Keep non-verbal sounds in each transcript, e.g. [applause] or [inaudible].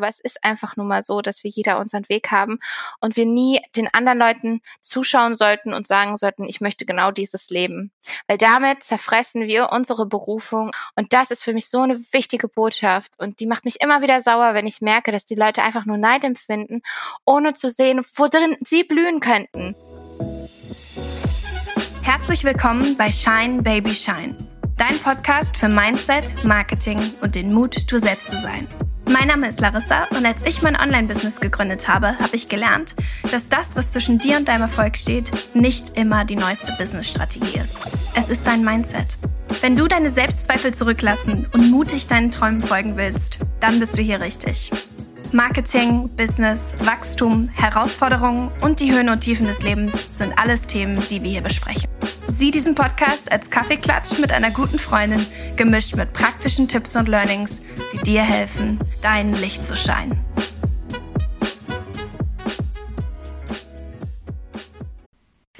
Aber es ist einfach nur mal so, dass wir jeder unseren Weg haben und wir nie den anderen Leuten zuschauen sollten und sagen sollten, ich möchte genau dieses Leben. Weil damit zerfressen wir unsere Berufung und das ist für mich so eine wichtige Botschaft und die macht mich immer wieder sauer, wenn ich merke, dass die Leute einfach nur Neid empfinden, ohne zu sehen, worin sie blühen könnten. Herzlich willkommen bei Shine Baby Shine, dein Podcast für Mindset, Marketing und den Mut, du selbst zu sein. Mein Name ist Larissa und als ich mein Online-Business gegründet habe, habe ich gelernt, dass das, was zwischen dir und deinem Erfolg steht, nicht immer die neueste Business-Strategie ist. Es ist dein Mindset. Wenn du deine Selbstzweifel zurücklassen und mutig deinen Träumen folgen willst, dann bist du hier richtig. Marketing, Business, Wachstum, Herausforderungen und die Höhen und Tiefen des Lebens sind alles Themen, die wir hier besprechen. Sieh diesen Podcast als Kaffeeklatsch mit einer guten Freundin, gemischt mit praktischen Tipps und Learnings, die dir helfen, dein Licht zu scheinen.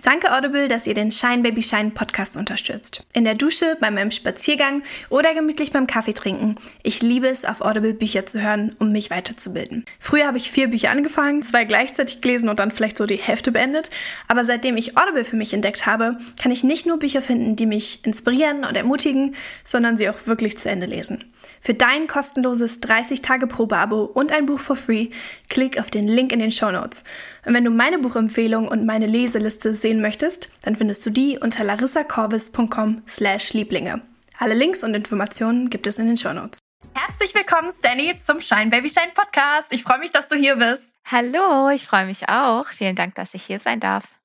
Danke Audible, dass ihr den Shine Baby Shine Podcast unterstützt. In der Dusche, bei meinem Spaziergang oder gemütlich beim Kaffee trinken. Ich liebe es, auf Audible Bücher zu hören, um mich weiterzubilden. Früher habe ich vier Bücher angefangen, zwei gleichzeitig gelesen und dann vielleicht so die Hälfte beendet. Aber seitdem ich Audible für mich entdeckt habe, kann ich nicht nur Bücher finden, die mich inspirieren und ermutigen, sondern sie auch wirklich zu Ende lesen. Für dein kostenloses 30-Tage-Probe-Abo und ein Buch for free, klick auf den Link in den Show Notes. Und wenn du meine Buchempfehlung und meine Leseliste sehen möchtest, dann findest du die unter larissacorvis.com slash Lieblinge. Alle Links und Informationen gibt es in den Show Notes. Herzlich willkommen, Stanny, zum Shine Baby Shine Podcast. Ich freue mich, dass du hier bist. Hallo, ich freue mich auch. Vielen Dank, dass ich hier sein darf.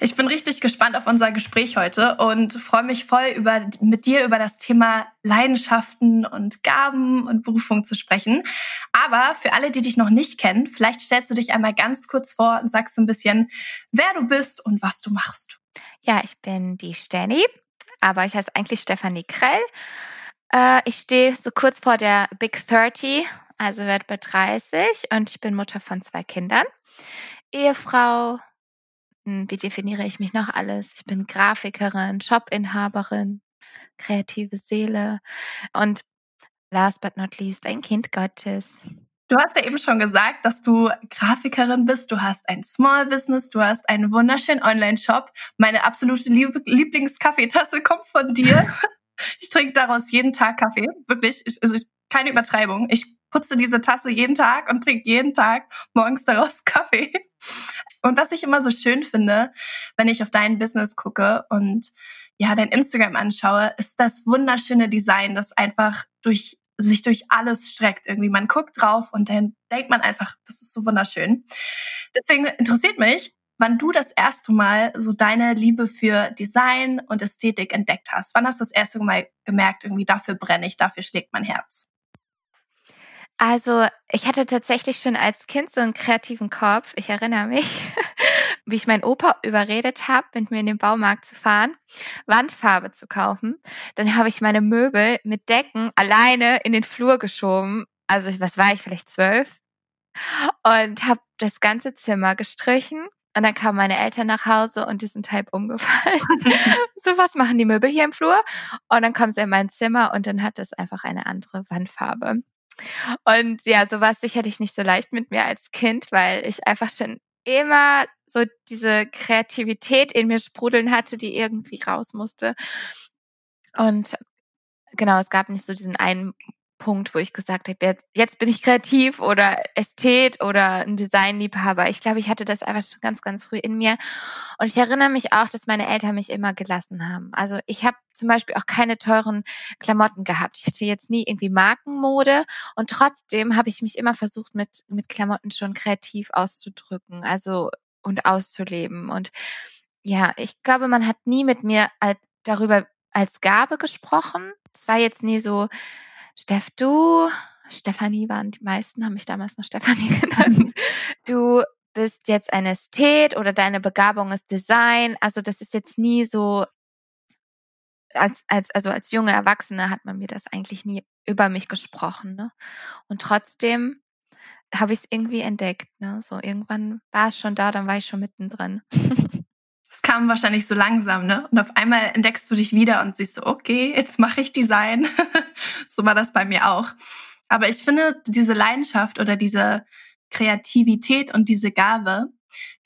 Ich bin richtig gespannt auf unser Gespräch heute und freue mich voll über, mit dir über das Thema Leidenschaften und Gaben und Berufung zu sprechen. Aber für alle, die dich noch nicht kennen, vielleicht stellst du dich einmal ganz kurz vor und sagst so ein bisschen, wer du bist und was du machst. Ja, ich bin die Stanny, aber ich heiße eigentlich Stefanie Krell. Äh, ich stehe so kurz vor der Big 30, also werde bei 30 und ich bin Mutter von zwei Kindern. Ehefrau, hm, wie definiere ich mich noch alles? Ich bin Grafikerin, Shopinhaberin, kreative Seele und last but not least ein Kind Gottes. Du hast ja eben schon gesagt, dass du Grafikerin bist, du hast ein Small Business, du hast einen wunderschönen Online-Shop. Meine absolute Lieblingskaffeetasse kommt von dir. [laughs] ich trinke daraus jeden Tag Kaffee, wirklich. Ich, also ich, keine Übertreibung. Ich putze diese Tasse jeden Tag und trinke jeden Tag morgens daraus [laughs] Kaffee. Und was ich immer so schön finde, wenn ich auf dein Business gucke und ja, dein Instagram anschaue, ist das wunderschöne Design, das einfach durch sich durch alles streckt irgendwie. Man guckt drauf und dann denkt man einfach, das ist so wunderschön. Deswegen interessiert mich, wann du das erste Mal so deine Liebe für Design und Ästhetik entdeckt hast. Wann hast du das erste Mal gemerkt, irgendwie dafür brenne ich, dafür schlägt mein Herz? Also ich hatte tatsächlich schon als Kind so einen kreativen Kopf. Ich erinnere mich, [laughs] wie ich meinen Opa überredet habe, mit mir in den Baumarkt zu fahren, Wandfarbe zu kaufen. Dann habe ich meine Möbel mit Decken alleine in den Flur geschoben. Also was war ich, vielleicht zwölf? Und habe das ganze Zimmer gestrichen. Und dann kamen meine Eltern nach Hause und die sind halb umgefallen. [laughs] so, was machen die Möbel hier im Flur? Und dann kommen sie in mein Zimmer und dann hat es einfach eine andere Wandfarbe. Und ja, so war es sicherlich nicht so leicht mit mir als Kind, weil ich einfach schon immer so diese Kreativität in mir sprudeln hatte, die irgendwie raus musste. Und genau, es gab nicht so diesen einen Punkt, wo ich gesagt habe, jetzt bin ich kreativ oder Ästhet oder ein Designliebhaber. Ich glaube, ich hatte das einfach schon ganz, ganz früh in mir. Und ich erinnere mich auch, dass meine Eltern mich immer gelassen haben. Also ich habe zum Beispiel auch keine teuren Klamotten gehabt. Ich hatte jetzt nie irgendwie Markenmode und trotzdem habe ich mich immer versucht, mit, mit Klamotten schon kreativ auszudrücken, also und auszuleben. Und ja, ich glaube, man hat nie mit mir als, darüber als Gabe gesprochen. Es war jetzt nie so, Steff, du, Stefanie waren die meisten, haben mich damals noch Stefanie [laughs] genannt. [laughs] Du bist jetzt ein Ästhet oder deine Begabung ist Design. Also das ist jetzt nie so, als, als, also als junge Erwachsene hat man mir das eigentlich nie über mich gesprochen. Ne? Und trotzdem habe ich es irgendwie entdeckt. Ne? So irgendwann war es schon da, dann war ich schon mittendrin. Es kam wahrscheinlich so langsam, ne? Und auf einmal entdeckst du dich wieder und siehst so, okay, jetzt mache ich Design. [laughs] so war das bei mir auch. Aber ich finde, diese Leidenschaft oder diese Kreativität und diese Gabe,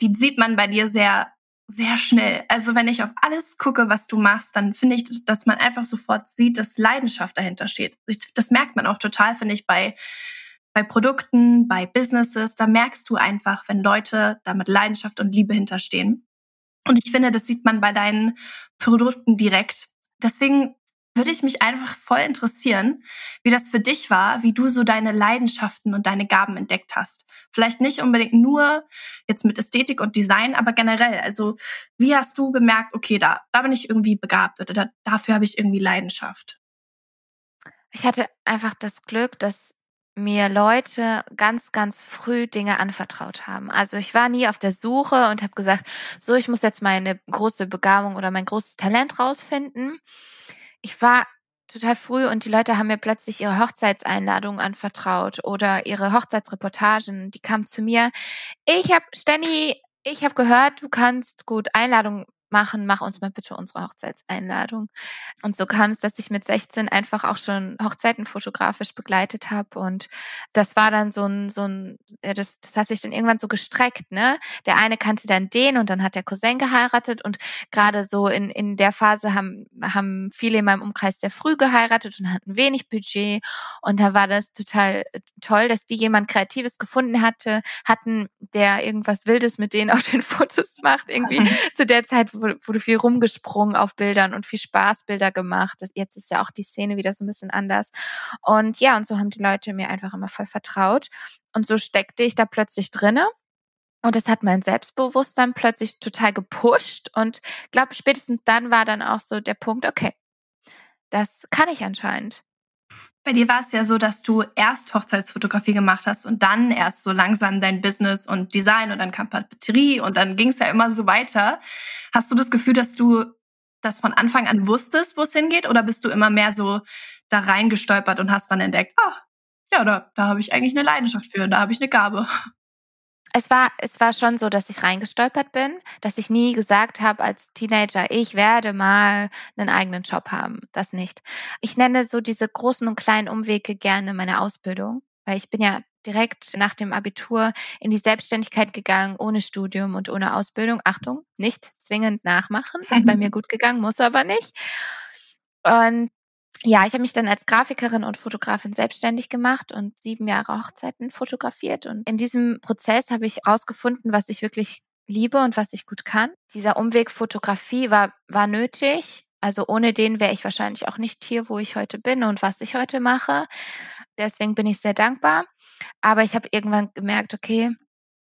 die sieht man bei dir sehr, sehr schnell. Also wenn ich auf alles gucke, was du machst, dann finde ich, dass man einfach sofort sieht, dass Leidenschaft dahinter steht. Das merkt man auch total, finde ich, bei, bei Produkten, bei Businesses. Da merkst du einfach, wenn Leute da mit Leidenschaft und Liebe hinterstehen. Und ich finde, das sieht man bei deinen Produkten direkt. Deswegen würde ich mich einfach voll interessieren, wie das für dich war, wie du so deine Leidenschaften und deine Gaben entdeckt hast. Vielleicht nicht unbedingt nur jetzt mit Ästhetik und Design, aber generell. Also wie hast du gemerkt, okay, da, da bin ich irgendwie begabt oder da, dafür habe ich irgendwie Leidenschaft? Ich hatte einfach das Glück, dass mir Leute ganz, ganz früh Dinge anvertraut haben. Also ich war nie auf der Suche und habe gesagt, so, ich muss jetzt meine große Begabung oder mein großes Talent rausfinden. Ich war total früh und die Leute haben mir plötzlich ihre Hochzeitseinladungen anvertraut oder ihre Hochzeitsreportagen. Die kamen zu mir. Ich habe, Stenny, ich habe gehört, du kannst gut Einladungen machen, mach uns mal bitte unsere Hochzeitseinladung. Und so kam es, dass ich mit 16 einfach auch schon Hochzeiten fotografisch begleitet habe. Und das war dann so ein, so ein, das, das hat sich dann irgendwann so gestreckt, ne? Der eine kannte dann den und dann hat der Cousin geheiratet und gerade so in, in der Phase haben, haben viele in meinem Umkreis sehr früh geheiratet und hatten wenig Budget. Und da war das total toll, dass die jemand Kreatives gefunden hatte, hatten, der irgendwas Wildes mit denen auf den [laughs] Fotos macht, irgendwie [laughs] zu der Zeit, wo wurde viel rumgesprungen auf Bildern und viel Spaßbilder gemacht. Das, jetzt ist ja auch die Szene wieder so ein bisschen anders. Und ja, und so haben die Leute mir einfach immer voll vertraut. Und so steckte ich da plötzlich drinne. Und das hat mein Selbstbewusstsein plötzlich total gepusht. Und glaube, spätestens dann war dann auch so der Punkt, okay, das kann ich anscheinend. Bei dir war es ja so, dass du erst Hochzeitsfotografie gemacht hast und dann erst so langsam dein Business und Design und dann kam Papeterie und dann ging es ja immer so weiter. Hast du das Gefühl, dass du das von Anfang an wusstest, wo es hingeht oder bist du immer mehr so da reingestolpert und hast dann entdeckt, ah, ja, da, da habe ich eigentlich eine Leidenschaft für, da habe ich eine Gabe es war, es war schon so, dass ich reingestolpert bin, dass ich nie gesagt habe als Teenager, ich werde mal einen eigenen Job haben. Das nicht. Ich nenne so diese großen und kleinen Umwege gerne meine Ausbildung, weil ich bin ja direkt nach dem Abitur in die Selbstständigkeit gegangen, ohne Studium und ohne Ausbildung. Achtung, nicht zwingend nachmachen. Ist bei mir [laughs] gut gegangen, muss aber nicht. Und ja, ich habe mich dann als Grafikerin und Fotografin selbstständig gemacht und sieben Jahre Hochzeiten fotografiert. Und in diesem Prozess habe ich herausgefunden, was ich wirklich liebe und was ich gut kann. Dieser Umweg Fotografie war, war nötig. Also ohne den wäre ich wahrscheinlich auch nicht hier, wo ich heute bin und was ich heute mache. Deswegen bin ich sehr dankbar. Aber ich habe irgendwann gemerkt, okay,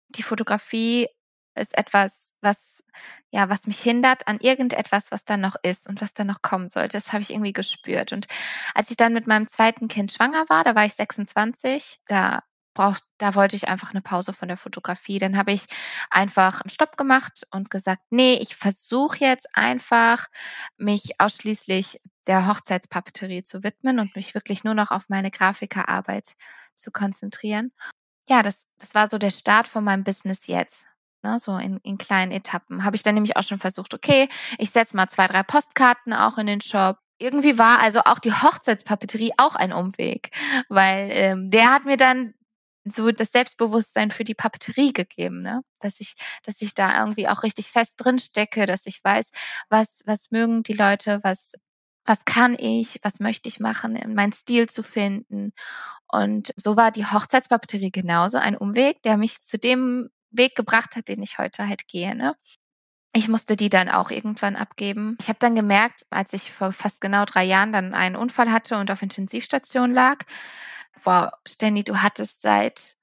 die Fotografie ist etwas, was, ja, was mich hindert an irgendetwas, was da noch ist und was da noch kommen sollte. Das habe ich irgendwie gespürt. Und als ich dann mit meinem zweiten Kind schwanger war, da war ich 26, da braucht, da wollte ich einfach eine Pause von der Fotografie. Dann habe ich einfach Stopp gemacht und gesagt, nee, ich versuche jetzt einfach, mich ausschließlich der Hochzeitspapeterie zu widmen und mich wirklich nur noch auf meine Grafikerarbeit zu konzentrieren. Ja, das, das war so der Start von meinem Business jetzt ne, so in, in kleinen Etappen. Habe ich dann nämlich auch schon versucht, okay, ich setze mal zwei, drei Postkarten auch in den Shop. Irgendwie war also auch die Hochzeitspapeterie auch ein Umweg, weil ähm, der hat mir dann so das Selbstbewusstsein für die Papeterie gegeben, ne? Dass ich, dass ich da irgendwie auch richtig fest drin stecke, dass ich weiß, was, was mögen die Leute, was, was kann ich, was möchte ich machen, meinen Stil zu finden. Und so war die Hochzeitspapeterie genauso ein Umweg, der mich zu dem Weg gebracht hat, den ich heute halt gehe. Ne? Ich musste die dann auch irgendwann abgeben. Ich habe dann gemerkt, als ich vor fast genau drei Jahren dann einen Unfall hatte und auf Intensivstation lag, wow, Stanley, du hattest seit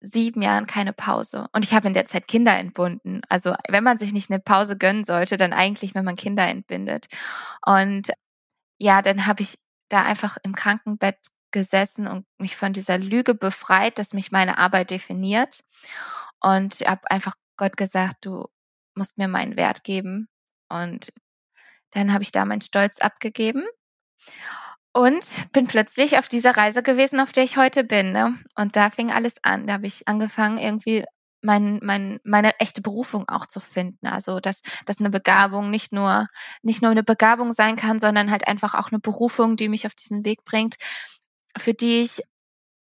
sieben Jahren keine Pause. Und ich habe in der Zeit Kinder entbunden. Also wenn man sich nicht eine Pause gönnen sollte, dann eigentlich, wenn man Kinder entbindet. Und ja, dann habe ich da einfach im Krankenbett gesessen und mich von dieser Lüge befreit, dass mich meine Arbeit definiert. Und ich habe einfach Gott gesagt, du musst mir meinen Wert geben. Und dann habe ich da meinen Stolz abgegeben und bin plötzlich auf dieser Reise gewesen, auf der ich heute bin. Ne? Und da fing alles an. Da habe ich angefangen, irgendwie mein, mein, meine echte Berufung auch zu finden. Also dass, dass eine Begabung nicht nur, nicht nur eine Begabung sein kann, sondern halt einfach auch eine Berufung, die mich auf diesen Weg bringt, für die ich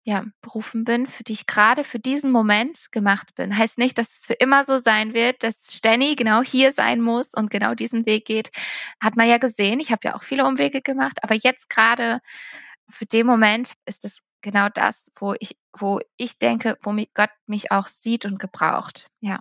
ja, berufen bin, für die ich gerade für diesen Moment gemacht bin. Heißt nicht, dass es für immer so sein wird, dass Stenny genau hier sein muss und genau diesen Weg geht. Hat man ja gesehen. Ich habe ja auch viele Umwege gemacht, aber jetzt gerade für den Moment ist es genau das, wo ich, wo ich denke, wo Gott mich auch sieht und gebraucht. Ja.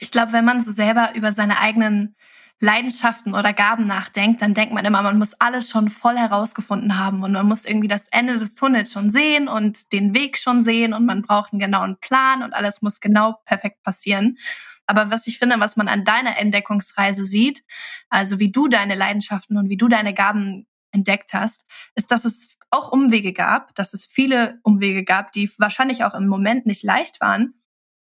Ich glaube, wenn man so selber über seine eigenen Leidenschaften oder Gaben nachdenkt, dann denkt man immer, man muss alles schon voll herausgefunden haben und man muss irgendwie das Ende des Tunnels schon sehen und den Weg schon sehen und man braucht einen genauen Plan und alles muss genau perfekt passieren. Aber was ich finde, was man an deiner Entdeckungsreise sieht, also wie du deine Leidenschaften und wie du deine Gaben entdeckt hast, ist, dass es auch Umwege gab, dass es viele Umwege gab, die wahrscheinlich auch im Moment nicht leicht waren,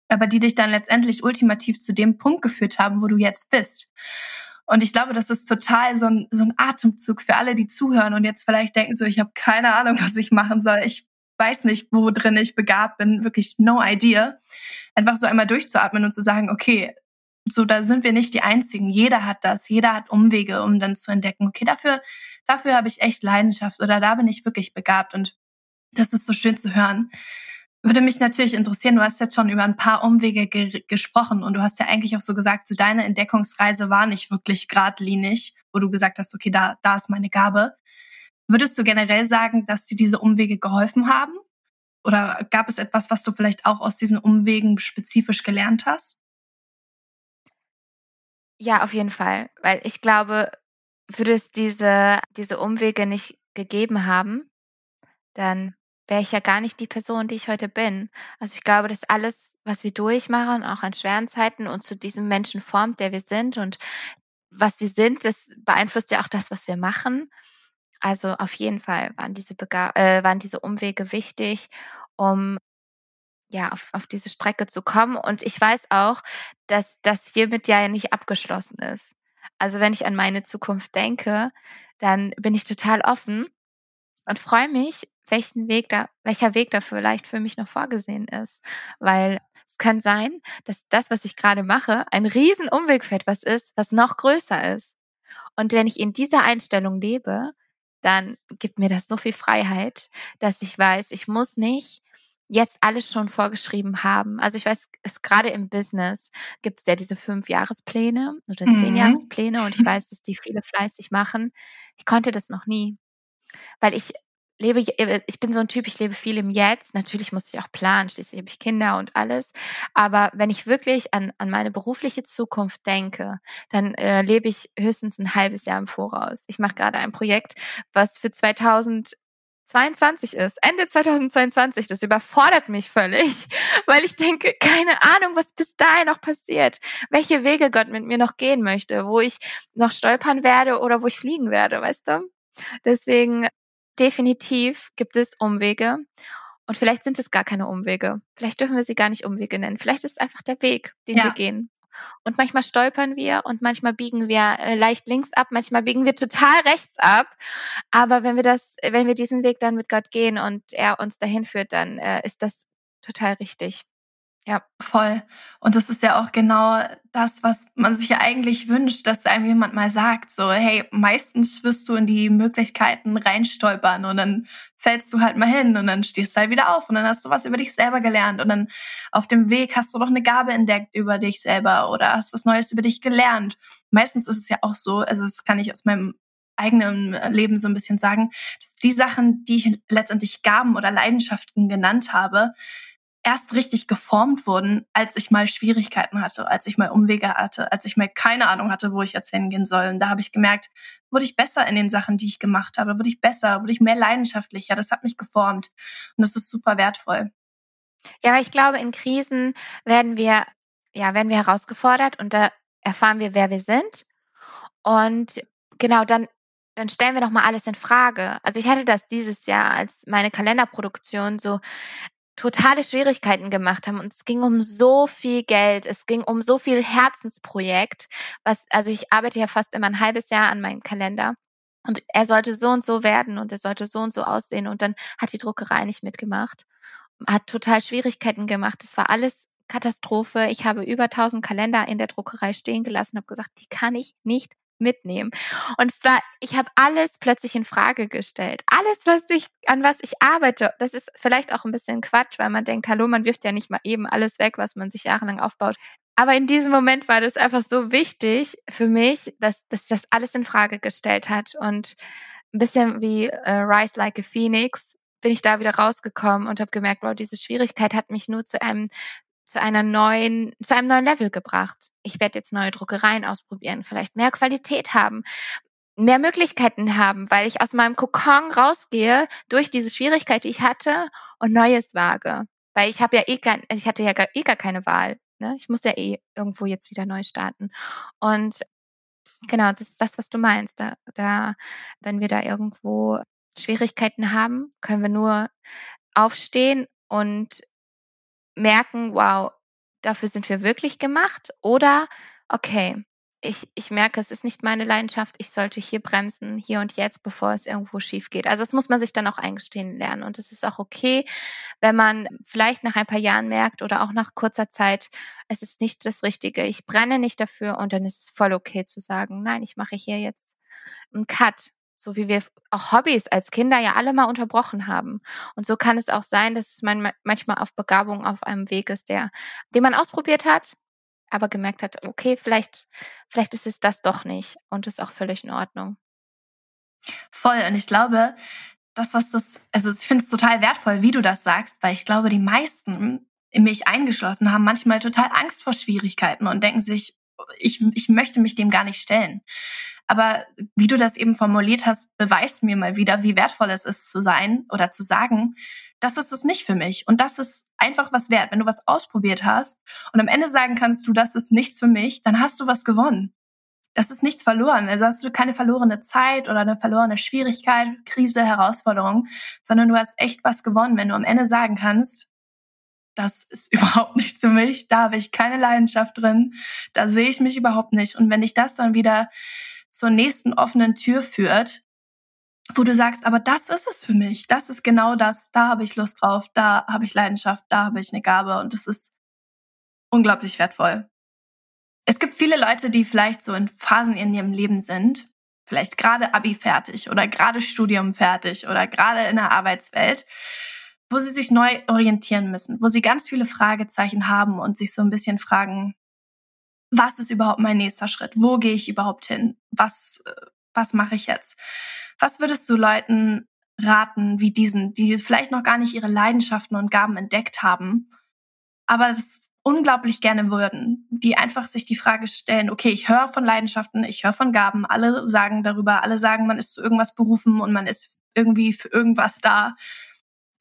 aber die dich dann letztendlich ultimativ zu dem Punkt geführt haben, wo du jetzt bist. Und ich glaube, das ist total so ein, so ein Atemzug für alle, die zuhören und jetzt vielleicht denken so, ich habe keine Ahnung, was ich machen soll. Ich weiß nicht, wo drin ich begabt bin, wirklich no idea. Einfach so einmal durchzuatmen und zu sagen, okay, so da sind wir nicht die einzigen. Jeder hat das, jeder hat Umwege, um dann zu entdecken, okay, dafür dafür habe ich echt Leidenschaft oder da bin ich wirklich begabt und das ist so schön zu hören. Würde mich natürlich interessieren, du hast jetzt schon über ein paar Umwege ge gesprochen und du hast ja eigentlich auch so gesagt, so deine Entdeckungsreise war nicht wirklich geradlinig, wo du gesagt hast, okay, da, da ist meine Gabe. Würdest du generell sagen, dass dir diese Umwege geholfen haben? Oder gab es etwas, was du vielleicht auch aus diesen Umwegen spezifisch gelernt hast? Ja, auf jeden Fall, weil ich glaube, würde es diese, diese Umwege nicht gegeben haben, dann wäre ich ja gar nicht die Person, die ich heute bin. Also ich glaube, dass alles, was wir durchmachen, auch an schweren Zeiten, uns zu diesem Menschen formt, der wir sind und was wir sind, das beeinflusst ja auch das, was wir machen. Also auf jeden Fall waren diese, Bega äh, waren diese Umwege wichtig, um ja auf, auf diese Strecke zu kommen. Und ich weiß auch, dass das hiermit ja nicht abgeschlossen ist. Also wenn ich an meine Zukunft denke, dann bin ich total offen und freue mich, welchen Weg da, welcher Weg da vielleicht für mich noch vorgesehen ist. Weil es kann sein, dass das, was ich gerade mache, ein riesen Umweg für etwas ist, was noch größer ist. Und wenn ich in dieser Einstellung lebe, dann gibt mir das so viel Freiheit, dass ich weiß, ich muss nicht jetzt alles schon vorgeschrieben haben. Also ich weiß, es gerade im Business gibt es ja diese fünf Jahrespläne oder zehn mhm. Jahrespläne und ich [laughs] weiß, dass die viele fleißig machen. Ich konnte das noch nie, weil ich lebe, äh, ich bin so ein Typ, ich lebe viel im Jetzt. Natürlich muss ich auch planen, schließlich habe ich Kinder und alles. Aber wenn ich wirklich an, an meine berufliche Zukunft denke, dann äh, lebe ich höchstens ein halbes Jahr im Voraus. Ich mache gerade ein Projekt, was für 2000 22 ist, Ende 2022, das überfordert mich völlig, [laughs] weil ich denke, keine Ahnung, was bis dahin noch passiert, welche Wege Gott mit mir noch gehen möchte, wo ich noch stolpern werde oder wo ich fliegen werde, weißt du? Deswegen definitiv gibt es Umwege und vielleicht sind es gar keine Umwege. Vielleicht dürfen wir sie gar nicht Umwege nennen. Vielleicht ist es einfach der Weg, den ja. wir gehen. Und manchmal stolpern wir und manchmal biegen wir äh, leicht links ab, manchmal biegen wir total rechts ab. Aber wenn wir das, wenn wir diesen Weg dann mit Gott gehen und er uns dahin führt, dann äh, ist das total richtig. Ja, voll. Und das ist ja auch genau das, was man sich ja eigentlich wünscht, dass einem jemand mal sagt, so, hey, meistens wirst du in die Möglichkeiten reinstolpern und dann fällst du halt mal hin und dann stehst du halt wieder auf und dann hast du was über dich selber gelernt und dann auf dem Weg hast du noch eine Gabe entdeckt über dich selber oder hast was Neues über dich gelernt. Meistens ist es ja auch so, also das kann ich aus meinem eigenen Leben so ein bisschen sagen, dass die Sachen, die ich letztendlich Gaben oder Leidenschaften genannt habe, erst richtig geformt wurden, als ich mal Schwierigkeiten hatte, als ich mal Umwege hatte, als ich mal keine Ahnung hatte, wo ich jetzt hingehen soll. Und da habe ich gemerkt, wurde ich besser in den Sachen, die ich gemacht habe, wurde ich besser, wurde ich mehr leidenschaftlicher. Das hat mich geformt und das ist super wertvoll. Ja, aber ich glaube, in Krisen werden wir, ja, werden wir herausgefordert und da erfahren wir, wer wir sind. Und genau, dann dann stellen wir noch mal alles in Frage. Also ich hatte das dieses Jahr, als meine Kalenderproduktion so totale Schwierigkeiten gemacht haben. Und es ging um so viel Geld, es ging um so viel Herzensprojekt, was, also ich arbeite ja fast immer ein halbes Jahr an meinem Kalender. Und er sollte so und so werden und er sollte so und so aussehen. Und dann hat die Druckerei nicht mitgemacht. Hat total Schwierigkeiten gemacht. Es war alles Katastrophe. Ich habe über 1000 Kalender in der Druckerei stehen gelassen, habe gesagt, die kann ich nicht mitnehmen. Und zwar, ich habe alles plötzlich in Frage gestellt. Alles, was ich, an was ich arbeite, das ist vielleicht auch ein bisschen Quatsch, weil man denkt, hallo, man wirft ja nicht mal eben alles weg, was man sich jahrelang aufbaut. Aber in diesem Moment war das einfach so wichtig für mich, dass, dass das alles in Frage gestellt hat. Und ein bisschen wie äh, Rise Like a Phoenix bin ich da wieder rausgekommen und habe gemerkt, wow, diese Schwierigkeit hat mich nur zu einem zu einer neuen, zu einem neuen Level gebracht. Ich werde jetzt neue Druckereien ausprobieren, vielleicht mehr Qualität haben, mehr Möglichkeiten haben, weil ich aus meinem Kokon rausgehe durch diese Schwierigkeit, die ich hatte und Neues wage. Weil ich habe ja eh kein, also ich hatte ja gar, eh gar keine Wahl. Ne? Ich muss ja eh irgendwo jetzt wieder neu starten. Und genau, das ist das, was du meinst. Da, da, wenn wir da irgendwo Schwierigkeiten haben, können wir nur aufstehen und merken, wow, dafür sind wir wirklich gemacht oder okay, ich, ich merke, es ist nicht meine Leidenschaft, ich sollte hier bremsen, hier und jetzt, bevor es irgendwo schief geht. Also das muss man sich dann auch eingestehen lernen. Und es ist auch okay, wenn man vielleicht nach ein paar Jahren merkt oder auch nach kurzer Zeit, es ist nicht das Richtige, ich brenne nicht dafür und dann ist es voll okay zu sagen, nein, ich mache hier jetzt einen Cut so wie wir auch Hobbys als Kinder ja alle mal unterbrochen haben. Und so kann es auch sein, dass es manchmal auf Begabung auf einem Weg ist, der, den man ausprobiert hat, aber gemerkt hat, okay, vielleicht, vielleicht ist es das doch nicht und ist auch völlig in Ordnung. Voll. Und ich glaube, das, was das, also ich finde es total wertvoll, wie du das sagst, weil ich glaube, die meisten in mich eingeschlossen haben manchmal total Angst vor Schwierigkeiten und denken sich, ich, ich möchte mich dem gar nicht stellen. Aber wie du das eben formuliert hast, beweist mir mal wieder, wie wertvoll es ist zu sein oder zu sagen, das ist es nicht für mich. Und das ist einfach was wert. Wenn du was ausprobiert hast und am Ende sagen kannst du, das ist nichts für mich, dann hast du was gewonnen. Das ist nichts verloren. Also hast du keine verlorene Zeit oder eine verlorene Schwierigkeit, Krise, Herausforderung, sondern du hast echt was gewonnen, wenn du am Ende sagen kannst, das ist [laughs] überhaupt nichts für mich, da habe ich keine Leidenschaft drin, da sehe ich mich überhaupt nicht. Und wenn ich das dann wieder zur nächsten offenen Tür führt, wo du sagst, aber das ist es für mich, das ist genau das, da habe ich Lust drauf, da habe ich Leidenschaft, da habe ich eine Gabe. Und das ist unglaublich wertvoll. Es gibt viele Leute, die vielleicht so in Phasen in ihrem Leben sind, vielleicht gerade Abi fertig oder gerade Studium fertig oder gerade in der Arbeitswelt, wo sie sich neu orientieren müssen, wo sie ganz viele Fragezeichen haben und sich so ein bisschen fragen, was ist überhaupt mein nächster Schritt? Wo gehe ich überhaupt hin? Was, äh, was mache ich jetzt? Was würdest du Leuten raten, wie diesen, die vielleicht noch gar nicht ihre Leidenschaften und Gaben entdeckt haben, aber das unglaublich gerne würden, die einfach sich die Frage stellen, okay, ich höre von Leidenschaften, ich höre von Gaben, alle sagen darüber, alle sagen, man ist zu irgendwas berufen und man ist irgendwie für irgendwas da.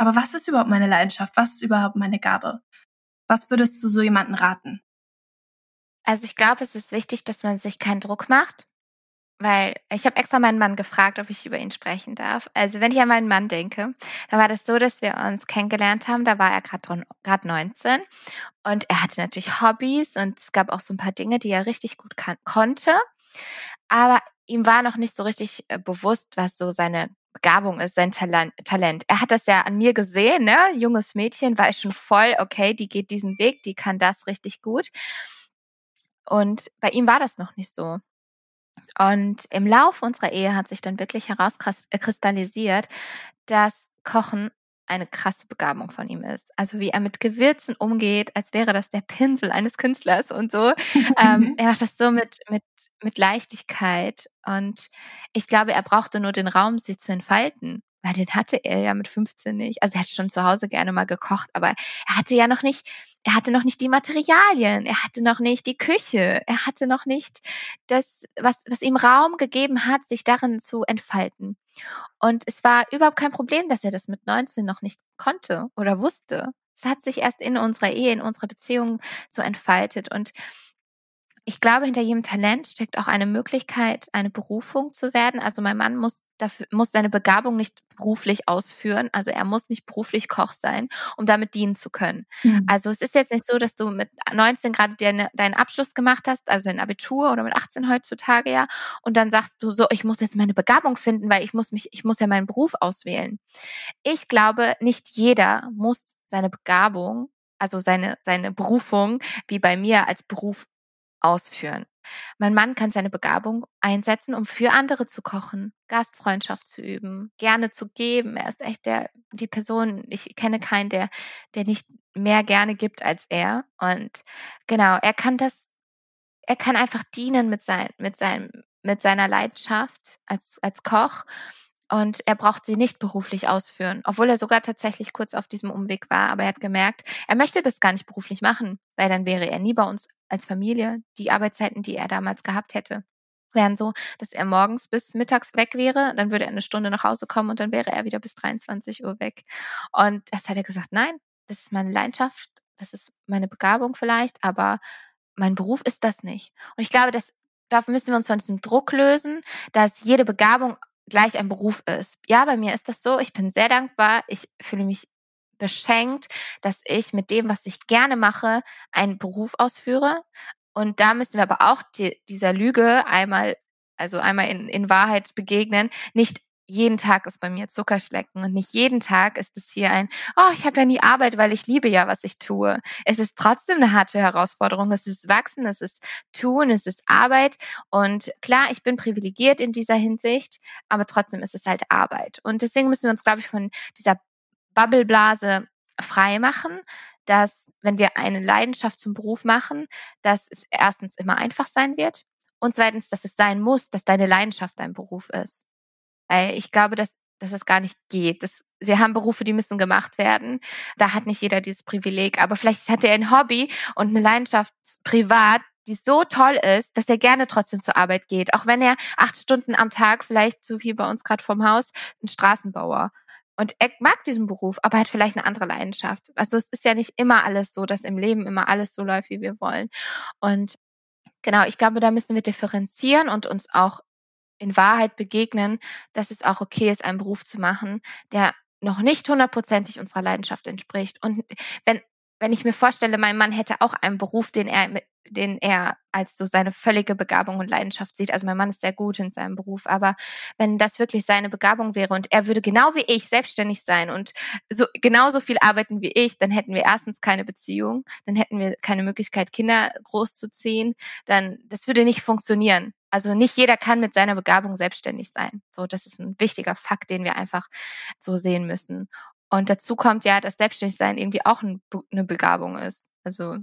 Aber was ist überhaupt meine Leidenschaft? Was ist überhaupt meine Gabe? Was würdest du so jemanden raten? Also ich glaube, es ist wichtig, dass man sich keinen Druck macht, weil ich habe extra meinen Mann gefragt, ob ich über ihn sprechen darf. Also wenn ich an meinen Mann denke, dann war das so, dass wir uns kennengelernt haben. Da war er gerade gerade 19 und er hatte natürlich Hobbys und es gab auch so ein paar Dinge, die er richtig gut konnte. Aber ihm war noch nicht so richtig äh, bewusst, was so seine Begabung ist, sein Talent. Er hat das ja an mir gesehen, ne? Junges Mädchen war ich schon voll, okay, die geht diesen Weg, die kann das richtig gut. Und bei ihm war das noch nicht so. Und im Laufe unserer Ehe hat sich dann wirklich herauskristallisiert, dass Kochen eine krasse Begabung von ihm ist. Also wie er mit Gewürzen umgeht, als wäre das der Pinsel eines Künstlers und so. [laughs] ähm, er macht das so mit, mit, mit Leichtigkeit. Und ich glaube, er brauchte nur den Raum, sie zu entfalten weil den hatte er ja mit 15 nicht. Also er hat schon zu Hause gerne mal gekocht, aber er hatte ja noch nicht, er hatte noch nicht die Materialien, er hatte noch nicht die Küche, er hatte noch nicht das, was, was ihm Raum gegeben hat, sich darin zu entfalten. Und es war überhaupt kein Problem, dass er das mit 19 noch nicht konnte oder wusste. Es hat sich erst in unserer Ehe, in unserer Beziehung so entfaltet und ich glaube, hinter jedem Talent steckt auch eine Möglichkeit, eine Berufung zu werden. Also mein Mann muss dafür, muss seine Begabung nicht beruflich ausführen. Also er muss nicht beruflich Koch sein, um damit dienen zu können. Mhm. Also es ist jetzt nicht so, dass du mit 19 gerade deine, deinen Abschluss gemacht hast, also dein Abitur oder mit 18 heutzutage ja, und dann sagst du so, ich muss jetzt meine Begabung finden, weil ich muss mich, ich muss ja meinen Beruf auswählen. Ich glaube, nicht jeder muss seine Begabung also seine, seine Berufung, wie bei mir als Beruf ausführen. Mein Mann kann seine Begabung einsetzen, um für andere zu kochen, Gastfreundschaft zu üben, gerne zu geben. Er ist echt der, die Person, ich kenne keinen, der, der nicht mehr gerne gibt als er. Und genau, er kann das, er kann einfach dienen mit sein, mit seinem, mit seiner Leidenschaft als, als Koch und er braucht sie nicht beruflich ausführen, obwohl er sogar tatsächlich kurz auf diesem Umweg war. Aber er hat gemerkt, er möchte das gar nicht beruflich machen, weil dann wäre er nie bei uns als Familie. Die Arbeitszeiten, die er damals gehabt hätte, wären so, dass er morgens bis mittags weg wäre, dann würde er eine Stunde nach Hause kommen und dann wäre er wieder bis 23 Uhr weg. Und das hat er gesagt, nein, das ist meine Leidenschaft, das ist meine Begabung vielleicht, aber mein Beruf ist das nicht. Und ich glaube, dass dafür müssen wir uns von diesem Druck lösen, dass jede Begabung gleich ein Beruf ist. Ja, bei mir ist das so. Ich bin sehr dankbar. Ich fühle mich beschenkt, dass ich mit dem, was ich gerne mache, einen Beruf ausführe. Und da müssen wir aber auch die, dieser Lüge einmal, also einmal in, in Wahrheit begegnen, nicht jeden Tag ist bei mir Zuckerschlecken und nicht jeden Tag ist es hier ein, oh, ich habe ja nie Arbeit, weil ich liebe ja, was ich tue. Es ist trotzdem eine harte Herausforderung. Es ist Wachsen, es ist Tun, es ist Arbeit. Und klar, ich bin privilegiert in dieser Hinsicht, aber trotzdem ist es halt Arbeit. Und deswegen müssen wir uns, glaube ich, von dieser Bubbleblase frei machen, dass wenn wir eine Leidenschaft zum Beruf machen, dass es erstens immer einfach sein wird und zweitens, dass es sein muss, dass deine Leidenschaft dein Beruf ist. Weil ich glaube, dass, dass es gar nicht geht. Das, wir haben Berufe, die müssen gemacht werden. Da hat nicht jeder dieses Privileg. Aber vielleicht hat er ein Hobby und eine Leidenschaft privat, die so toll ist, dass er gerne trotzdem zur Arbeit geht. Auch wenn er acht Stunden am Tag, vielleicht so wie bei uns gerade vom Haus, ein Straßenbauer. Und er mag diesen Beruf, aber hat vielleicht eine andere Leidenschaft. Also es ist ja nicht immer alles so, dass im Leben immer alles so läuft, wie wir wollen. Und genau, ich glaube, da müssen wir differenzieren und uns auch in Wahrheit begegnen, dass es auch okay ist, einen Beruf zu machen, der noch nicht hundertprozentig unserer Leidenschaft entspricht. Und wenn, wenn ich mir vorstelle, mein Mann hätte auch einen Beruf, den er, den er als so seine völlige Begabung und Leidenschaft sieht. Also mein Mann ist sehr gut in seinem Beruf, aber wenn das wirklich seine Begabung wäre und er würde genau wie ich selbstständig sein und so genauso viel arbeiten wie ich, dann hätten wir erstens keine Beziehung, dann hätten wir keine Möglichkeit, Kinder großzuziehen, dann das würde nicht funktionieren. Also nicht jeder kann mit seiner Begabung selbstständig sein. So, das ist ein wichtiger Fakt, den wir einfach so sehen müssen. Und dazu kommt ja, dass Selbstständigsein irgendwie auch eine Begabung ist. Also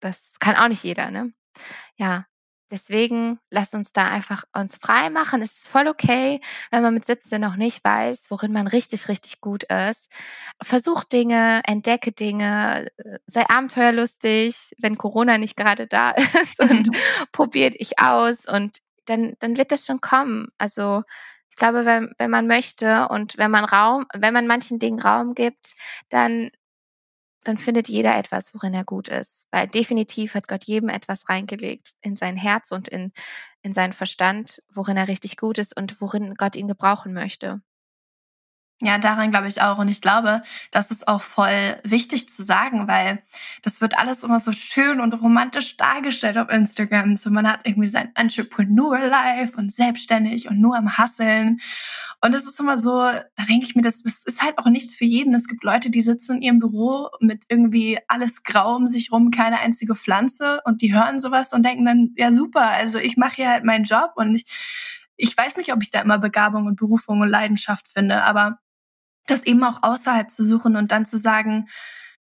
das kann auch nicht jeder, ne? Ja, Deswegen lasst uns da einfach uns frei machen. Es ist voll okay, wenn man mit 17 noch nicht weiß, worin man richtig, richtig gut ist. Versuch Dinge, entdecke Dinge, sei abenteuerlustig, wenn Corona nicht gerade da [laughs] ist und [laughs] probiert ich aus und dann, dann wird das schon kommen. Also, ich glaube, wenn, wenn man möchte und wenn man Raum, wenn man manchen Dingen Raum gibt, dann dann findet jeder etwas, worin er gut ist. Weil definitiv hat Gott jedem etwas reingelegt in sein Herz und in, in seinen Verstand, worin er richtig gut ist und worin Gott ihn gebrauchen möchte. Ja, daran glaube ich auch. Und ich glaube, das ist auch voll wichtig zu sagen, weil das wird alles immer so schön und romantisch dargestellt auf Instagram. So man hat irgendwie sein Entrepreneur-Life und selbstständig und nur am Hasseln. Und das ist immer so, da denke ich mir, das, das ist halt auch nichts für jeden. Es gibt Leute, die sitzen in ihrem Büro mit irgendwie alles grau um sich rum, keine einzige Pflanze und die hören sowas und denken dann, ja super, also ich mache hier halt meinen Job und ich, ich weiß nicht, ob ich da immer Begabung und Berufung und Leidenschaft finde, aber das eben auch außerhalb zu suchen und dann zu sagen,